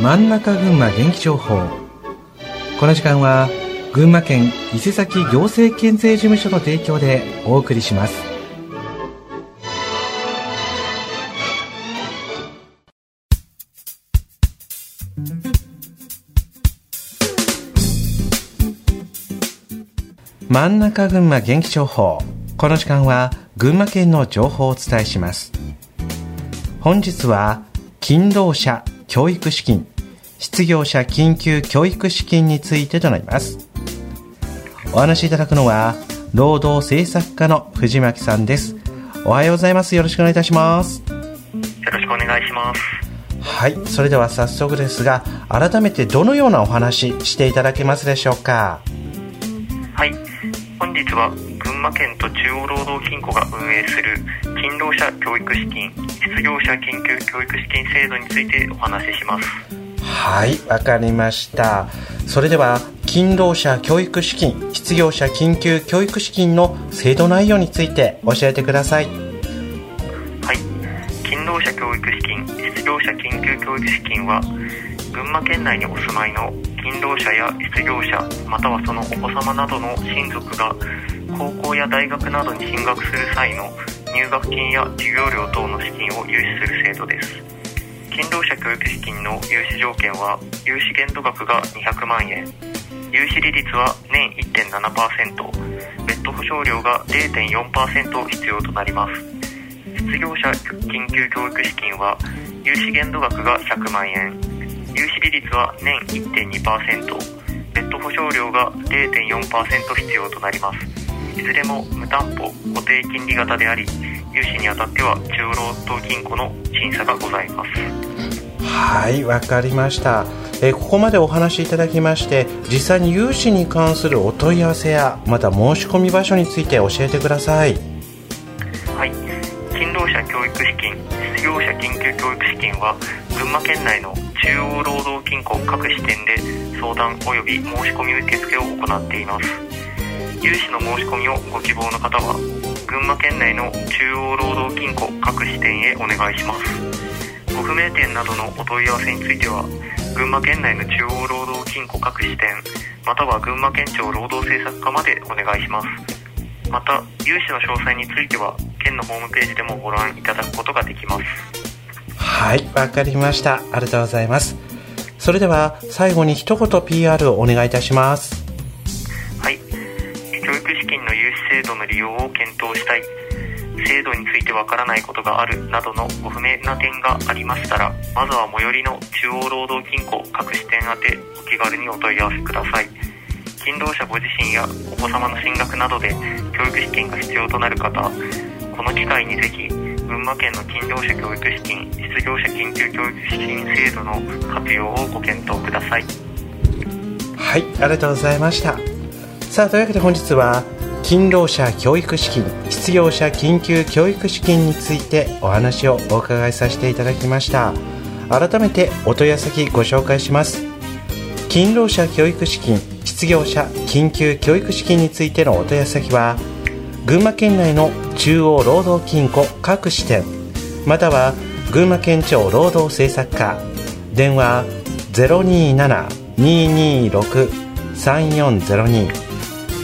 真ん中群馬元気情報。この時間は群馬県伊勢崎行政県税事務所の提供でお送りします。真ん中群馬元気情報。この時間は群馬県の情報をお伝えします。本日は勤労者教育資金失業者緊急教育資金についてとなります。お話しいただくのは労働政策課の藤巻さんです。おはようございます。よろしくお願いいたします。よろしくお願いします。はい。それでは早速ですが改めてどのようなお話していただけますでしょうか？はい。本日は群馬県と中央労働金庫が運営する勤労者教育資金失業者緊急教育資金制度についてお話しします。はいわかりました。それでは勤労者教育資金失業者緊急教育資金の制度内容について教えてください。はい。勤労者教育資金失業者緊急教育資金は群馬県内にお住まいの勤労者や失業者またはそのお子様などの親族が高校や大学などに進学する際の入学金や授業料等の資金を融資する制度です。勤労者教育資金の融資条件は融資限度額が200万円。融資利率は年1.7%別途保証料が0.4%必要となります。失業者緊急教育資金は融資限度額が100万円。融資利率は年1.2%別途保証料が0.4%必要となります。いずれも無担保固定金利型であり融資にあたっては中央労働銀行の審査がございます。はいわかりました。えここまでお話しいただきまして実際に融資に関するお問い合わせやまた申し込み場所について教えてください。はい。勤労者教育資金失業者緊急教育資金は群馬県内の中央労働金庫各支店で相談及び申し込み受付を行っています融資の申し込みをご希望の方は群馬県内の中央労働金庫各支店へお願いします。ご不明点などのお問い合わせについては群馬県内の中央労働金庫各支店または群馬県庁労働政策課までお願いします。また融資の詳細については県のホームページでもご覧いただくことができます。はいわかりました。ありがとうございます。それでは最後に一言 PR をお願いいたします。教育資金の融資制度の利用を検討したい。制度についてわからないことがあるなどのご不明な点がありましたらまずは最寄りの中央労働金庫各支店宛てお気軽にお問い合わせください。勤労者ご自身やお子様の進学などで教育資金が必要となる方この機会にぜひ群馬県の勤労者教育資金失業者緊急教育資金制度の活用をご検討ください。はいありがとうございました。さあというわけで本日は勤労者教育資金失業者緊急教育資金についてお話をお伺いさせていただきました。改めてお問い合わせ先ご紹介します。勤労者教育資金失業者緊急教育資金についてのお問い合わせ先は群馬県内の中央労働金庫各支店または群馬県庁労働政策課。電話027-226-3402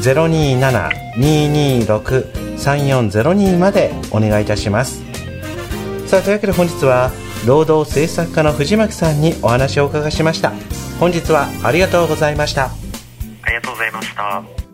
027-226-3402までお願いいたします。さあというわけで本日は労働政策課の藤巻さんにお話をお伺いしました。本日はありがとうございました。ありがとうございました。